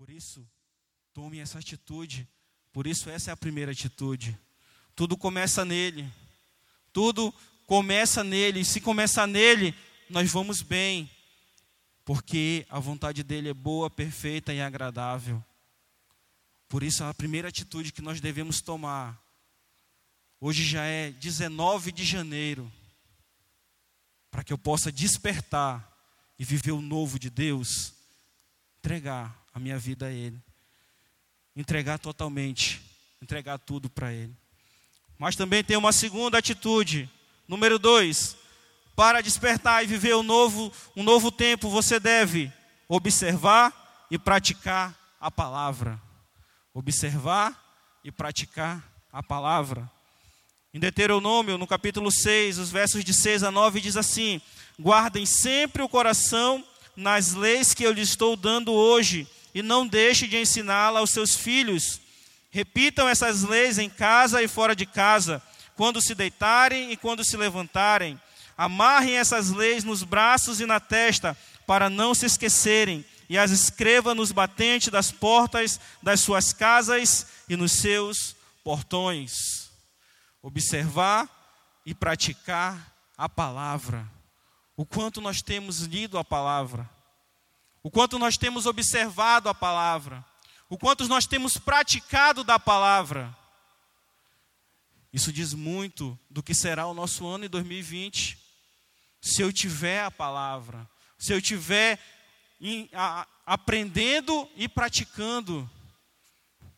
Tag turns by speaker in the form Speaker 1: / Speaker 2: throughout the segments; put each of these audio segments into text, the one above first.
Speaker 1: Por isso, tome essa atitude. Por isso, essa é a primeira atitude. Tudo começa nele. Tudo começa nele. E se começar nele, nós vamos bem. Porque a vontade dele é boa, perfeita e agradável. Por isso, a primeira atitude que nós devemos tomar. Hoje já é 19 de janeiro. Para que eu possa despertar e viver o novo de Deus, entregar a minha vida a Ele. Entregar totalmente, entregar tudo para Ele. Mas também tem uma segunda atitude. Número dois, para despertar e viver um novo, um novo tempo, você deve observar e praticar a palavra. Observar e praticar a palavra. Em Deuteronômio, no capítulo 6, os versos de 6 a 9, diz assim: Guardem sempre o coração nas leis que eu lhes estou dando hoje, e não deixe de ensiná-la aos seus filhos. Repitam essas leis em casa e fora de casa, quando se deitarem e quando se levantarem. Amarrem essas leis nos braços e na testa, para não se esquecerem, e as escreva nos batentes das portas das suas casas e nos seus portões. Observar e praticar a palavra. O quanto nós temos lido a palavra o quanto nós temos observado a palavra, o quanto nós temos praticado da palavra. Isso diz muito do que será o nosso ano em 2020. Se eu tiver a palavra, se eu tiver em, a, aprendendo e praticando.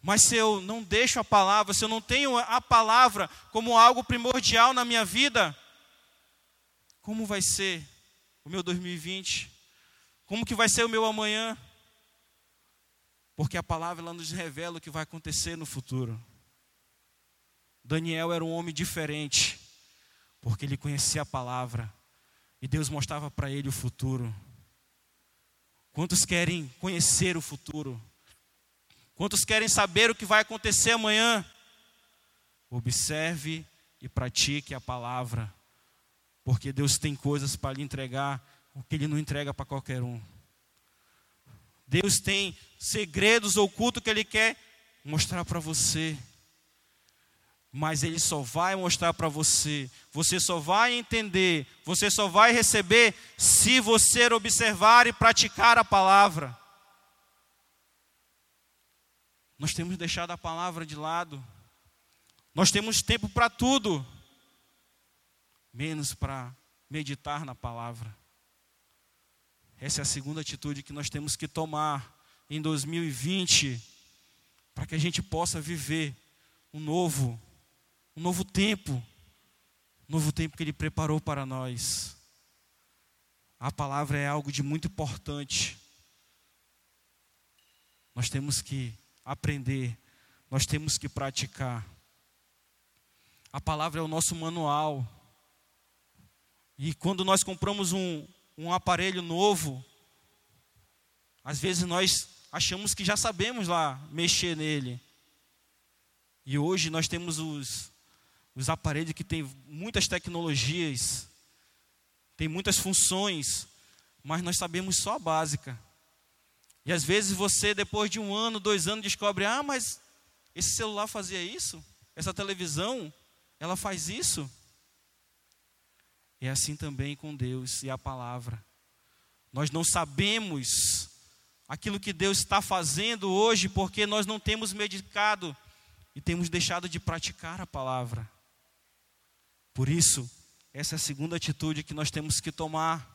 Speaker 1: Mas se eu não deixo a palavra, se eu não tenho a palavra como algo primordial na minha vida, como vai ser o meu 2020? Como que vai ser o meu amanhã? Porque a palavra ela nos revela o que vai acontecer no futuro. Daniel era um homem diferente, porque ele conhecia a palavra e Deus mostrava para ele o futuro. Quantos querem conhecer o futuro? Quantos querem saber o que vai acontecer amanhã? Observe e pratique a palavra, porque Deus tem coisas para lhe entregar o que ele não entrega para qualquer um. Deus tem segredos ocultos que ele quer mostrar para você. Mas ele só vai mostrar para você, você só vai entender, você só vai receber se você observar e praticar a palavra. Nós temos deixado a palavra de lado. Nós temos tempo para tudo, menos para meditar na palavra. Essa é a segunda atitude que nós temos que tomar em 2020 para que a gente possa viver um novo, um novo tempo, um novo tempo que Ele preparou para nós. A palavra é algo de muito importante. Nós temos que aprender, nós temos que praticar. A palavra é o nosso manual. E quando nós compramos um, um aparelho novo, às vezes nós achamos que já sabemos lá mexer nele. E hoje nós temos os, os aparelhos que têm muitas tecnologias, tem muitas funções, mas nós sabemos só a básica. E às vezes você, depois de um ano, dois anos, descobre: ah, mas esse celular fazia isso, essa televisão, ela faz isso. É assim também com Deus e a palavra. Nós não sabemos aquilo que Deus está fazendo hoje porque nós não temos medicado e temos deixado de praticar a palavra. Por isso, essa é a segunda atitude que nós temos que tomar.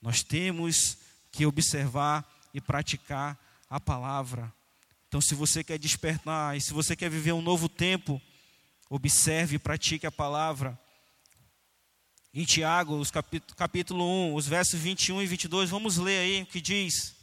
Speaker 1: Nós temos que observar e praticar a palavra. Então, se você quer despertar e se você quer viver um novo tempo, observe e pratique a palavra. Em Tiago, os capítulo, capítulo 1, os versos 21 e 22, vamos ler aí o que diz.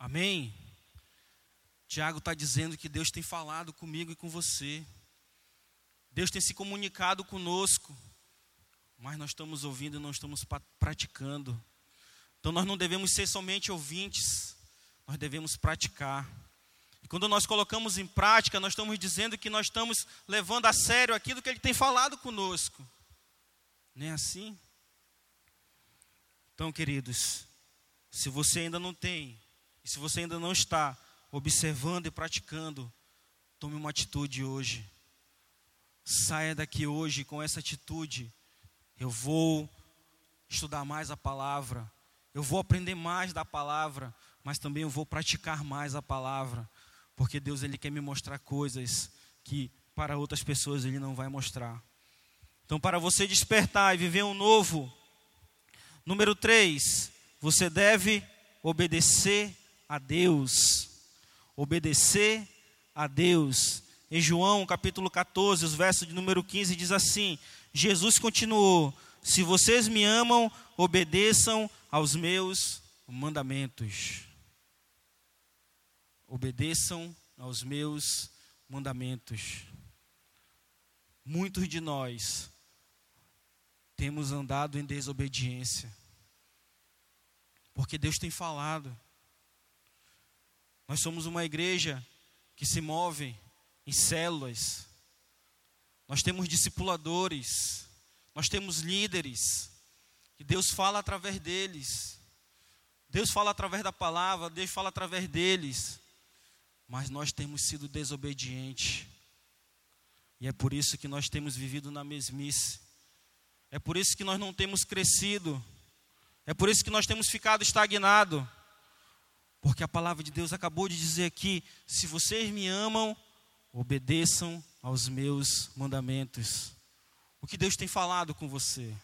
Speaker 1: Amém? Tiago está dizendo que Deus tem falado comigo e com você. Deus tem se comunicado conosco, mas nós estamos ouvindo e não estamos praticando. Então nós não devemos ser somente ouvintes, nós devemos praticar. E quando nós colocamos em prática, nós estamos dizendo que nós estamos levando a sério aquilo que Ele tem falado conosco. Não é assim? Então, queridos, se você ainda não tem, e se você ainda não está observando e praticando, tome uma atitude hoje. Saia daqui hoje com essa atitude. Eu vou estudar mais a palavra, eu vou aprender mais da palavra, mas também eu vou praticar mais a palavra, porque Deus ele quer me mostrar coisas que para outras pessoas ele não vai mostrar. Então, para você despertar e viver um novo, número 3, você deve obedecer a Deus. Obedecer a Deus. Em João capítulo 14, os versos de número 15 diz assim: Jesus continuou: Se vocês me amam, obedeçam aos meus mandamentos. Obedeçam aos meus mandamentos. Muitos de nós temos andado em desobediência, porque Deus tem falado. Nós somos uma igreja que se move em células, nós temos discipuladores, nós temos líderes, e Deus fala através deles. Deus fala através da palavra, Deus fala através deles. Mas nós temos sido desobedientes. E é por isso que nós temos vivido na mesmice. É por isso que nós não temos crescido. É por isso que nós temos ficado estagnado. Porque a palavra de Deus acabou de dizer aqui: se vocês me amam, obedeçam aos meus mandamentos. O que Deus tem falado com você?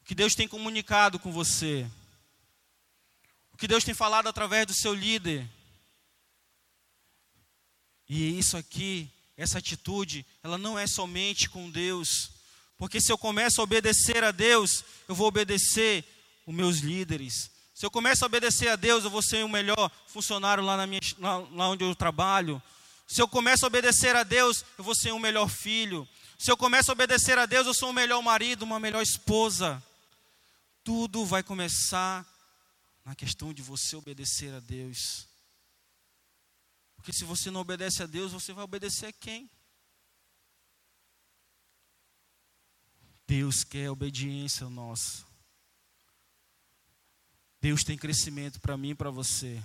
Speaker 1: O que Deus tem comunicado com você. O que Deus tem falado através do seu líder. E isso aqui, essa atitude, ela não é somente com Deus. Porque se eu começo a obedecer a Deus, eu vou obedecer os meus líderes. Se eu começo a obedecer a Deus, eu vou ser o melhor funcionário lá, na minha, lá, lá onde eu trabalho. Se eu começo a obedecer a Deus, eu vou ser o melhor filho. Se eu começo a obedecer a Deus, eu sou o melhor marido, uma melhor esposa tudo vai começar na questão de você obedecer a Deus. Porque se você não obedece a Deus, você vai obedecer a quem? Deus quer obediência nossa. Deus tem crescimento para mim e para você.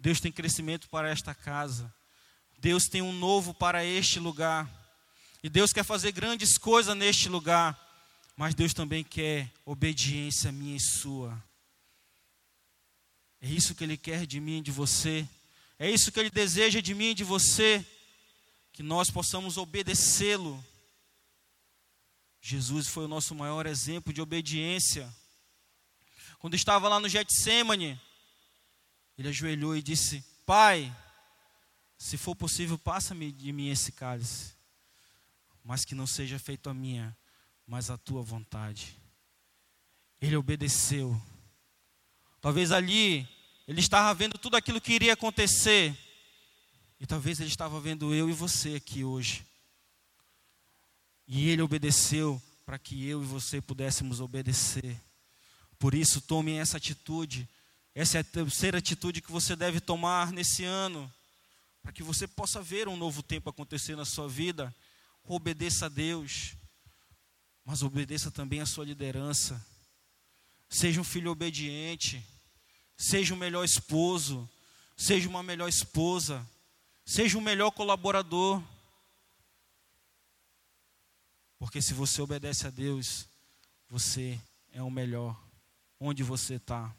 Speaker 1: Deus tem crescimento para esta casa. Deus tem um novo para este lugar. E Deus quer fazer grandes coisas neste lugar. Mas Deus também quer obediência minha e sua. É isso que Ele quer de mim e de você. É isso que Ele deseja de mim e de você. Que nós possamos obedecê-lo. Jesus foi o nosso maior exemplo de obediência. Quando estava lá no Getsemane, ele ajoelhou e disse: Pai, se for possível, passa-me de mim esse cálice, mas que não seja feito a minha, mas a tua vontade. Ele obedeceu. Talvez ali ele estava vendo tudo aquilo que iria acontecer. E talvez ele estava vendo eu e você aqui hoje. E ele obedeceu para que eu e você pudéssemos obedecer. Por isso, tome essa atitude. Essa é a terceira atitude que você deve tomar nesse ano. Para que você possa ver um novo tempo acontecer na sua vida. Obedeça a Deus mas obedeça também à sua liderança. Seja um filho obediente, seja um melhor esposo, seja uma melhor esposa, seja um melhor colaborador. Porque se você obedece a Deus, você é o melhor onde você está.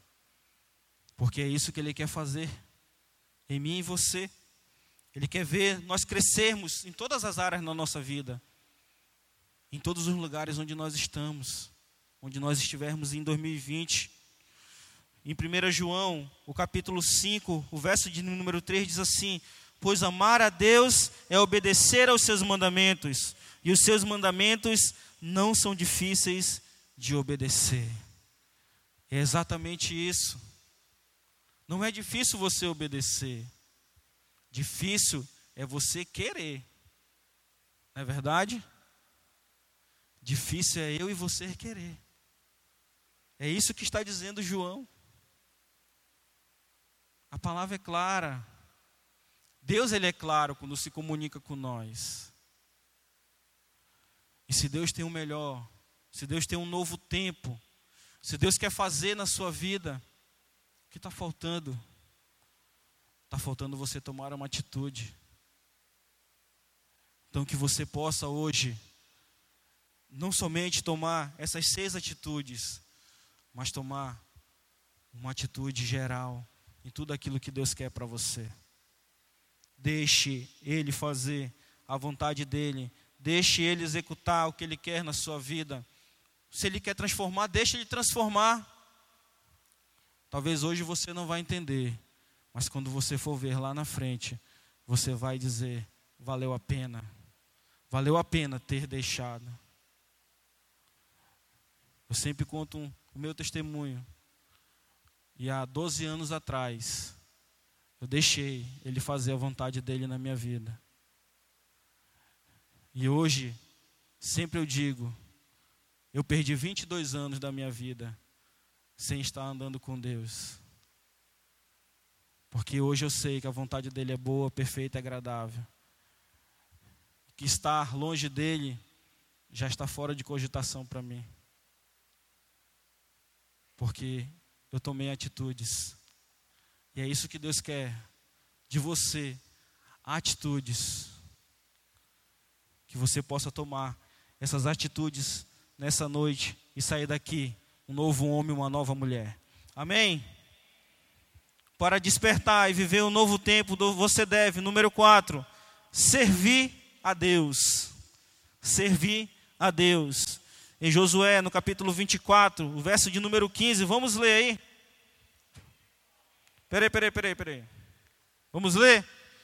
Speaker 1: Porque é isso que Ele quer fazer em mim e você. Ele quer ver nós crescermos em todas as áreas da nossa vida em todos os lugares onde nós estamos, onde nós estivermos em 2020. Em 1 João, o capítulo 5, o verso de número 3 diz assim: Pois amar a Deus é obedecer aos seus mandamentos, e os seus mandamentos não são difíceis de obedecer. É exatamente isso. Não é difícil você obedecer, difícil é você querer. Não é verdade? Difícil é eu e você querer. É isso que está dizendo João. A palavra é clara. Deus ele é claro quando se comunica com nós. E se Deus tem o melhor, se Deus tem um novo tempo, se Deus quer fazer na sua vida, o que está faltando? Está faltando você tomar uma atitude. Então, que você possa hoje, não somente tomar essas seis atitudes, mas tomar uma atitude geral em tudo aquilo que Deus quer para você. Deixe Ele fazer a vontade dEle, deixe Ele executar o que Ele quer na sua vida. Se Ele quer transformar, deixe Ele transformar. Talvez hoje você não vai entender, mas quando você for ver lá na frente, você vai dizer: valeu a pena, valeu a pena ter deixado. Eu sempre conto um, o meu testemunho. E há 12 anos atrás, eu deixei Ele fazer a vontade dele na minha vida. E hoje, sempre eu digo, eu perdi 22 anos da minha vida sem estar andando com Deus. Porque hoje eu sei que a vontade dele é boa, perfeita e agradável. Que estar longe dele já está fora de cogitação para mim. Porque eu tomei atitudes. E é isso que Deus quer de você, atitudes. Que você possa tomar essas atitudes nessa noite e sair daqui um novo homem, uma nova mulher. Amém? Para despertar e viver um novo tempo, você deve, número 4, servir a Deus. Servir a Deus em Josué, no capítulo 24, o verso de número 15. Vamos ler aí. Peraí, peraí, peraí, peraí. Vamos ler?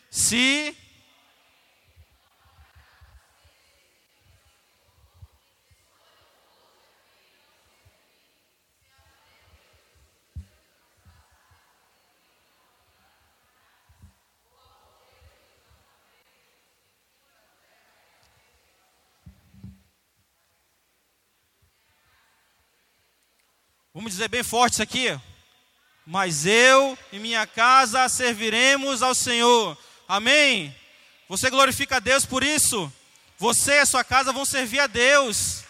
Speaker 1: Se Vamos dizer bem forte isso aqui. Mas eu e minha casa serviremos ao Senhor. Amém? Você glorifica a Deus por isso? Você e a sua casa vão servir a Deus.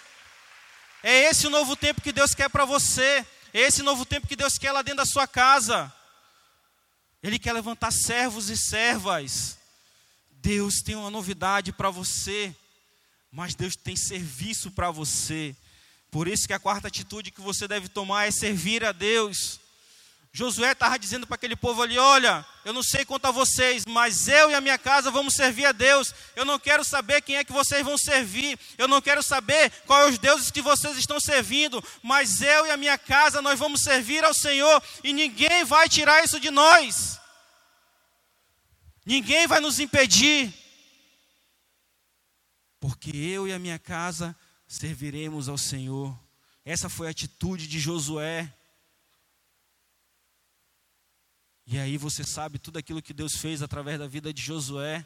Speaker 1: É esse o novo tempo que Deus quer para você. É esse novo tempo que Deus quer lá dentro da sua casa. Ele quer levantar servos e servas. Deus tem uma novidade para você, mas Deus tem serviço para você. Por isso que a quarta atitude que você deve tomar é servir a Deus. Josué estava dizendo para aquele povo ali: Olha, eu não sei quanto a vocês, mas eu e a minha casa vamos servir a Deus. Eu não quero saber quem é que vocês vão servir. Eu não quero saber quais os deuses que vocês estão servindo. Mas eu e a minha casa nós vamos servir ao Senhor e ninguém vai tirar isso de nós. Ninguém vai nos impedir. Porque eu e a minha casa serviremos ao Senhor. Essa foi a atitude de Josué. E aí você sabe tudo aquilo que Deus fez através da vida de Josué.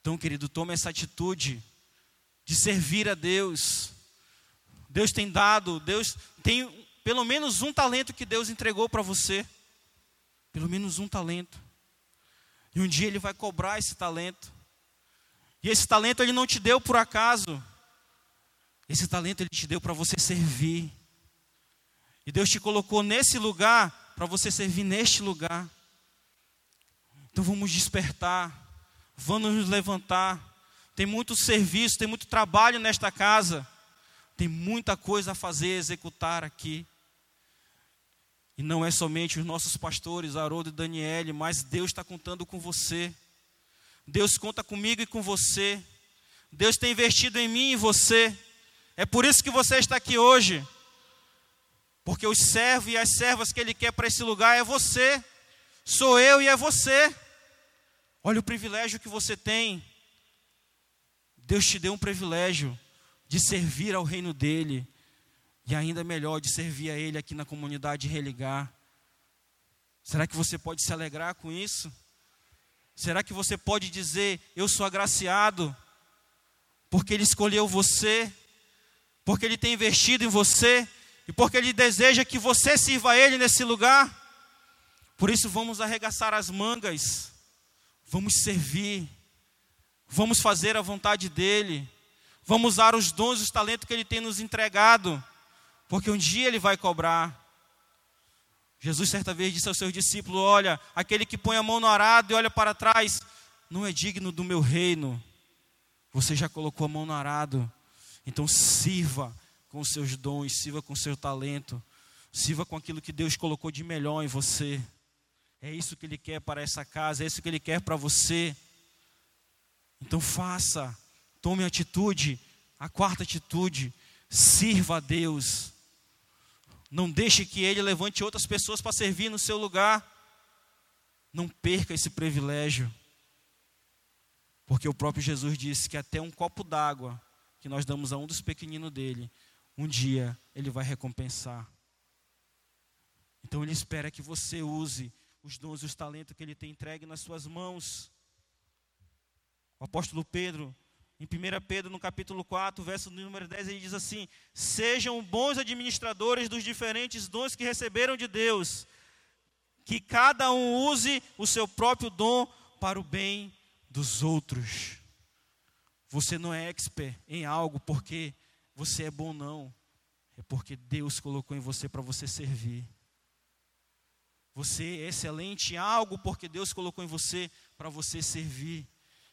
Speaker 1: Então, querido, tome essa atitude de servir a Deus. Deus tem dado, Deus tem pelo menos um talento que Deus entregou para você. Pelo menos um talento. E um dia Ele vai cobrar esse talento. E esse talento ele não te deu por acaso. Esse talento ele te deu para você servir. E Deus te colocou nesse lugar para você servir neste lugar. Então vamos despertar, vamos nos levantar. Tem muito serviço, tem muito trabalho nesta casa. Tem muita coisa a fazer, executar aqui. E não é somente os nossos pastores, Haroldo e Daniele, mas Deus está contando com você. Deus conta comigo e com você. Deus tem investido em mim e você. É por isso que você está aqui hoje. Porque os servos e as servas que Ele quer para esse lugar é você. Sou eu e é você. Olha o privilégio que você tem. Deus te deu um privilégio de servir ao reino dEle. E ainda melhor, de servir a Ele aqui na comunidade Religar. Será que você pode se alegrar com isso? Será que você pode dizer: Eu sou agraciado, porque Ele escolheu você, porque Ele tem investido em você e porque Ele deseja que você sirva a Ele nesse lugar? Por isso, vamos arregaçar as mangas, vamos servir, vamos fazer a vontade dEle, vamos usar os dons e os talentos que Ele tem nos entregado, porque um dia Ele vai cobrar. Jesus certa vez disse aos seus discípulos: Olha, aquele que põe a mão no arado e olha para trás, não é digno do meu reino. Você já colocou a mão no arado, então sirva com seus dons, sirva com seu talento, sirva com aquilo que Deus colocou de melhor em você. É isso que Ele quer para essa casa, é isso que Ele quer para você. Então faça, tome atitude. A quarta atitude, sirva a Deus. Não deixe que ele levante outras pessoas para servir no seu lugar. Não perca esse privilégio. Porque o próprio Jesus disse que até um copo d'água que nós damos a um dos pequeninos dele, um dia ele vai recompensar. Então ele espera que você use os dons e os talentos que ele tem entregue nas suas mãos. O apóstolo Pedro, em 1 Pedro, no capítulo 4, verso número 10, ele diz assim: Sejam bons administradores dos diferentes dons que receberam de Deus, que cada um use o seu próprio dom para o bem dos outros. Você não é expert em algo porque você é bom, não. É porque Deus colocou em você para você servir. Você é excelente em algo porque Deus colocou em você para você servir.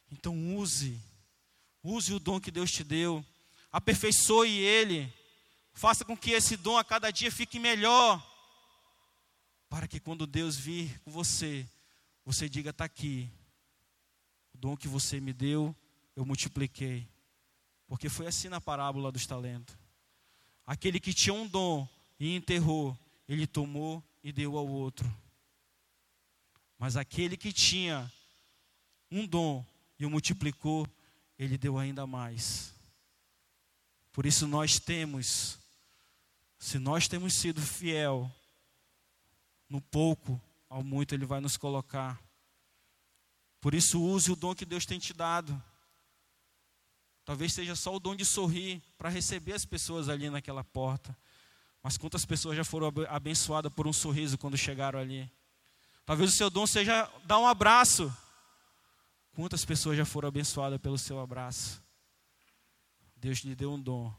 Speaker 1: Então use Use o dom que Deus te deu. Aperfeiçoe ele. Faça com que esse dom a cada dia fique melhor. Para que quando Deus vir com você, você diga: está aqui. O dom que você me deu, eu multipliquei. Porque foi assim na parábola dos talentos. Aquele que tinha um dom e enterrou, ele tomou e deu ao outro. Mas aquele que tinha um dom e o multiplicou, ele deu ainda mais. Por isso nós temos, se nós temos sido fiel no pouco, ao muito Ele vai nos colocar. Por isso use o dom que Deus tem te dado. Talvez seja só o dom de sorrir para receber as pessoas ali naquela porta. Mas quantas pessoas já foram abençoadas por um sorriso quando chegaram ali? Talvez o seu dom seja dar um abraço Quantas pessoas já foram abençoadas pelo seu abraço? Deus lhe deu um dom.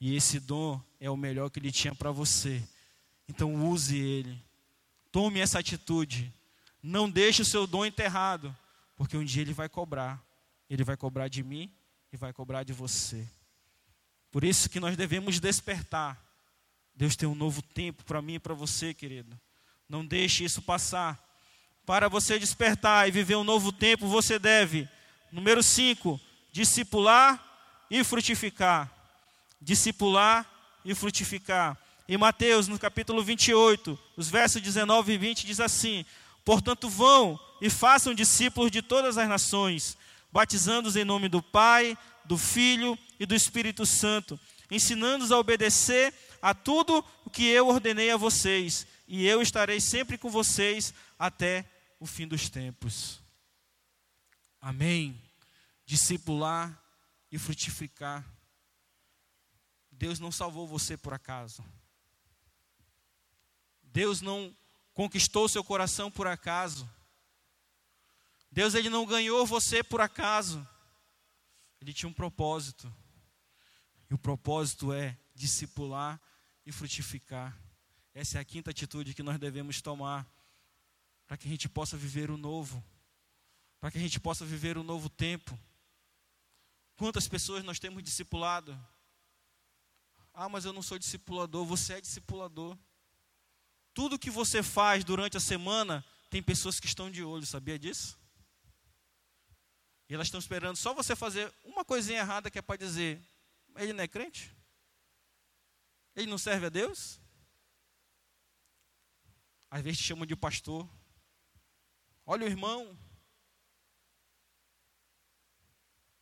Speaker 1: E esse dom é o melhor que ele tinha para você. Então use ele. Tome essa atitude. Não deixe o seu dom enterrado, porque um dia ele vai cobrar. Ele vai cobrar de mim e vai cobrar de você. Por isso que nós devemos despertar. Deus tem um novo tempo para mim e para você, querido. Não deixe isso passar. Para você despertar e viver um novo tempo, você deve, número 5, discipular e frutificar. Discipular e frutificar. Em Mateus, no capítulo 28, os versos 19 e 20, diz assim: Portanto, vão e façam discípulos de todas as nações, batizando-os em nome do Pai, do Filho e do Espírito Santo, ensinando-os a obedecer a tudo o que eu ordenei a vocês, e eu estarei sempre com vocês até o fim dos tempos. Amém. Discipular e frutificar. Deus não salvou você por acaso. Deus não conquistou seu coração por acaso. Deus ele não ganhou você por acaso. Ele tinha um propósito. E o propósito é discipular e frutificar. Essa é a quinta atitude que nós devemos tomar para que a gente possa viver o novo, para que a gente possa viver o novo tempo. Quantas pessoas nós temos discipulado? Ah, mas eu não sou discipulador, você é discipulador. Tudo que você faz durante a semana, tem pessoas que estão de olho, sabia disso? E elas estão esperando só você fazer uma coisinha errada que é para dizer: ele não é crente? Ele não serve a Deus? Às vezes te chamam de pastor, Olha o irmão.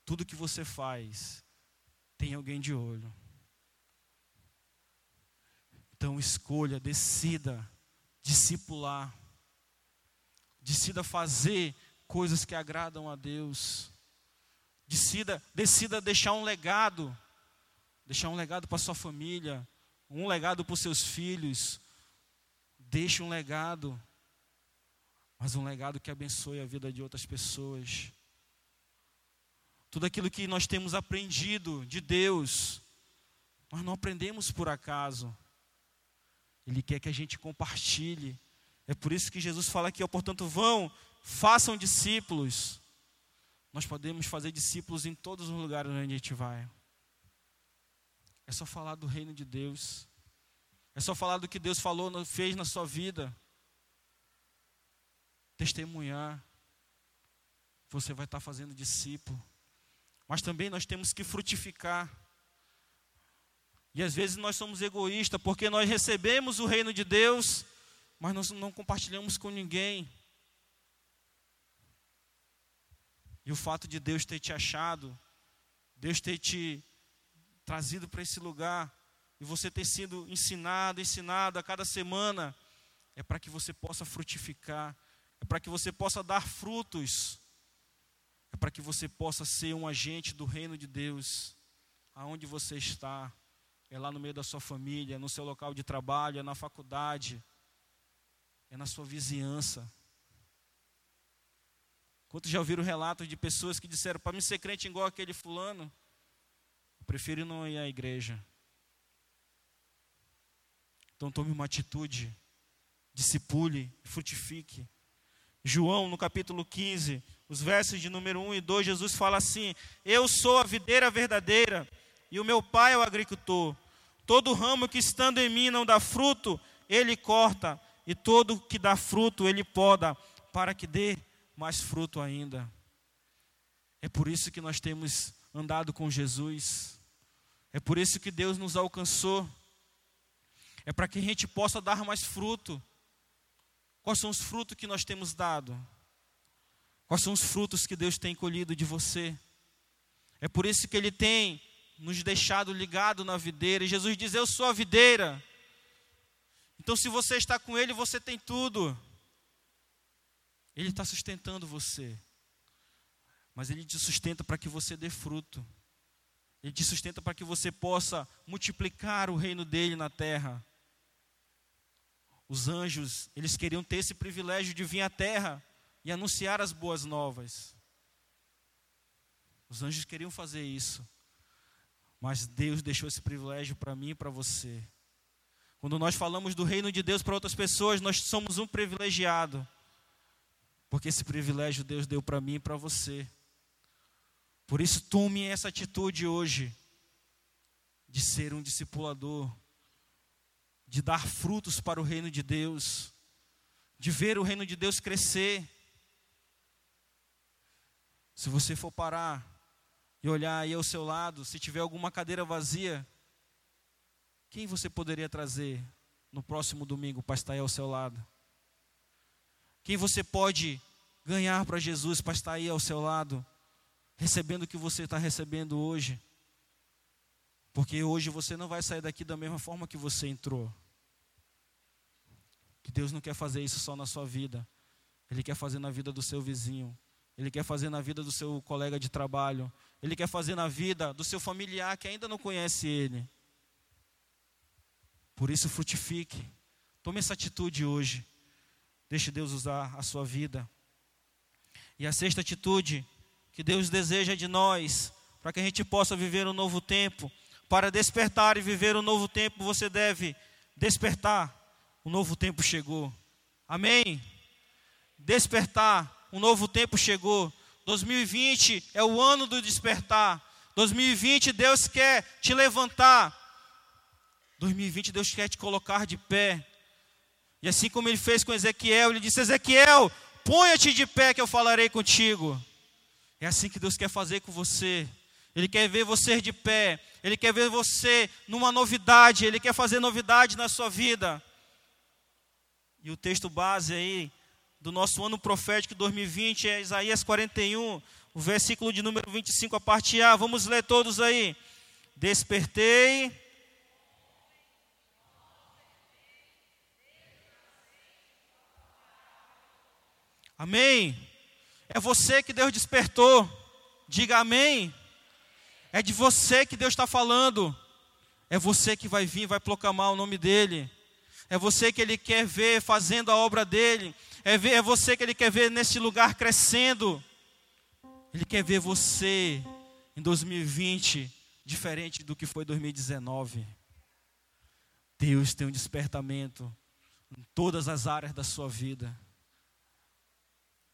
Speaker 1: Tudo que você faz tem alguém de olho. Então escolha, decida discipular. Decida fazer coisas que agradam a Deus. Decida, decida deixar um legado, deixar um legado para sua família, um legado para os seus filhos. Deixe um legado, mas um legado que abençoe a vida de outras pessoas. Tudo aquilo que nós temos aprendido de Deus, nós não aprendemos por acaso. Ele quer que a gente compartilhe. É por isso que Jesus fala aqui, ó, portanto, vão, façam discípulos. Nós podemos fazer discípulos em todos os lugares onde a gente vai. É só falar do reino de Deus. É só falar do que Deus falou, fez na sua vida. Testemunhar. Você vai estar fazendo discípulo mas também nós temos que frutificar. E às vezes nós somos egoístas porque nós recebemos o reino de Deus, mas nós não compartilhamos com ninguém. E o fato de Deus ter te achado, Deus ter te trazido para esse lugar, e você ter sido ensinado, ensinado a cada semana, é para que você possa frutificar, é para que você possa dar frutos é para que você possa ser um agente do reino de Deus, aonde você está, é lá no meio da sua família, no seu local de trabalho, é na faculdade, é na sua vizinhança. Quantos já ouviram relatos de pessoas que disseram, para me ser crente igual aquele fulano, eu prefiro não ir à igreja. Então tome uma atitude, discipule, frutifique. João, no capítulo 15, os versos de número 1 e 2, Jesus fala assim: Eu sou a videira verdadeira e o meu pai é o agricultor. Todo ramo que estando em mim não dá fruto, ele corta, e todo que dá fruto, ele poda, para que dê mais fruto ainda. É por isso que nós temos andado com Jesus. É por isso que Deus nos alcançou. É para que a gente possa dar mais fruto. Quais são os frutos que nós temos dado? Quais são os frutos que Deus tem colhido de você? É por isso que Ele tem nos deixado ligado na videira. E Jesus diz: Eu sou a videira. Então, se você está com Ele, você tem tudo. Ele está sustentando você. Mas Ele te sustenta para que você dê fruto. Ele te sustenta para que você possa multiplicar o reino dele na terra. Os anjos, eles queriam ter esse privilégio de vir à terra e anunciar as boas novas. Os anjos queriam fazer isso, mas Deus deixou esse privilégio para mim e para você. Quando nós falamos do reino de Deus para outras pessoas, nós somos um privilegiado, porque esse privilégio Deus deu para mim e para você. Por isso, tome essa atitude hoje, de ser um discipulador, de dar frutos para o reino de Deus, de ver o reino de Deus crescer. Se você for parar e olhar aí ao seu lado, se tiver alguma cadeira vazia, quem você poderia trazer no próximo domingo para estar aí ao seu lado? Quem você pode ganhar para Jesus para estar aí ao seu lado, recebendo o que você está recebendo hoje? Porque hoje você não vai sair daqui da mesma forma que você entrou. Que Deus não quer fazer isso só na sua vida, Ele quer fazer na vida do seu vizinho, ele quer fazer na vida do seu colega de trabalho. Ele quer fazer na vida do seu familiar que ainda não conhece Ele. Por isso, frutifique. Tome essa atitude hoje. Deixe Deus usar a sua vida. E a sexta atitude que Deus deseja de nós, para que a gente possa viver um novo tempo. Para despertar e viver um novo tempo, você deve despertar. O novo tempo chegou. Amém? Despertar um novo tempo chegou. 2020 é o ano do despertar. 2020 Deus quer te levantar. 2020 Deus quer te colocar de pé. E assim como ele fez com Ezequiel, ele disse: Ezequiel, ponha-te de pé que eu falarei contigo. É assim que Deus quer fazer com você. Ele quer ver você de pé. Ele quer ver você numa novidade. Ele quer fazer novidade na sua vida. E o texto base aí do nosso ano profético 2020 é Isaías 41, o versículo de número 25, a parte A. Vamos ler todos aí. Despertei. Amém. É você que Deus despertou. Diga amém. É de você que Deus está falando. É você que vai vir, vai proclamar o nome dEle. É você que Ele quer ver fazendo a obra dEle. É, ver, é você que Ele quer ver nesse lugar crescendo. Ele quer ver você em 2020 diferente do que foi 2019. Deus tem um despertamento em todas as áreas da sua vida.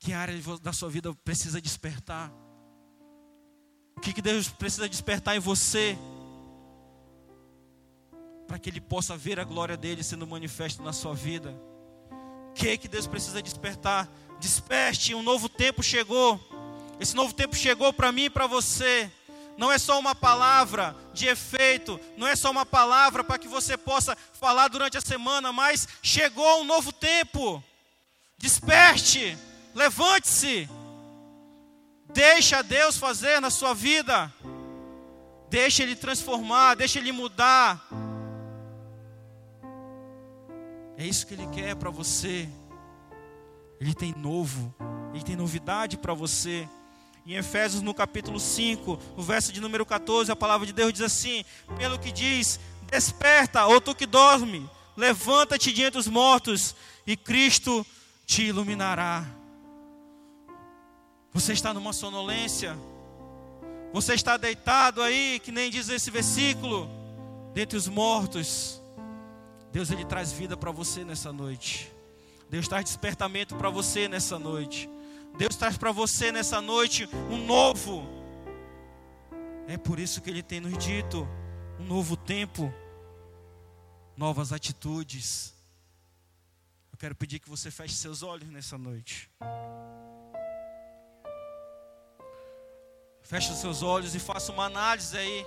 Speaker 1: Que área da sua vida precisa despertar? O que, que Deus precisa despertar em você? Para que Ele possa ver a glória dele sendo manifesta na sua vida. O que, que Deus precisa despertar? Desperte, um novo tempo chegou. Esse novo tempo chegou para mim e para você. Não é só uma palavra de efeito, não é só uma palavra para que você possa falar durante a semana, mas chegou um novo tempo. Desperte, levante-se. Deixa Deus fazer na sua vida. Deixa Ele transformar, deixa Ele mudar. É isso que Ele quer para você. Ele tem novo, Ele tem novidade para você. Em Efésios, no capítulo 5, o verso de número 14, a palavra de Deus diz assim: Pelo que diz, desperta, ou tu que dorme, levanta-te diante dos mortos, e Cristo te iluminará. Você está numa sonolência. Você está deitado aí, que nem diz esse versículo, dentre os mortos. Deus ele traz vida para você nessa noite. Deus traz despertamento para você nessa noite. Deus traz para você nessa noite um novo. É por isso que ele tem nos dito um novo tempo, novas atitudes. Eu quero pedir que você feche seus olhos nessa noite. Feche os seus olhos e faça uma análise aí.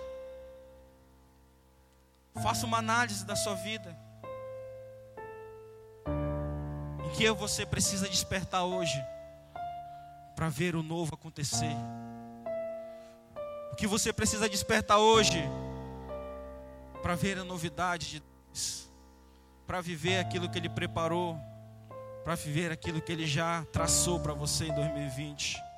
Speaker 1: Faça uma análise da sua vida. Que você precisa despertar hoje para ver o novo acontecer. O que você precisa despertar hoje para ver a novidade de Deus, para viver aquilo que Ele preparou, para viver aquilo que Ele já traçou para você em 2020.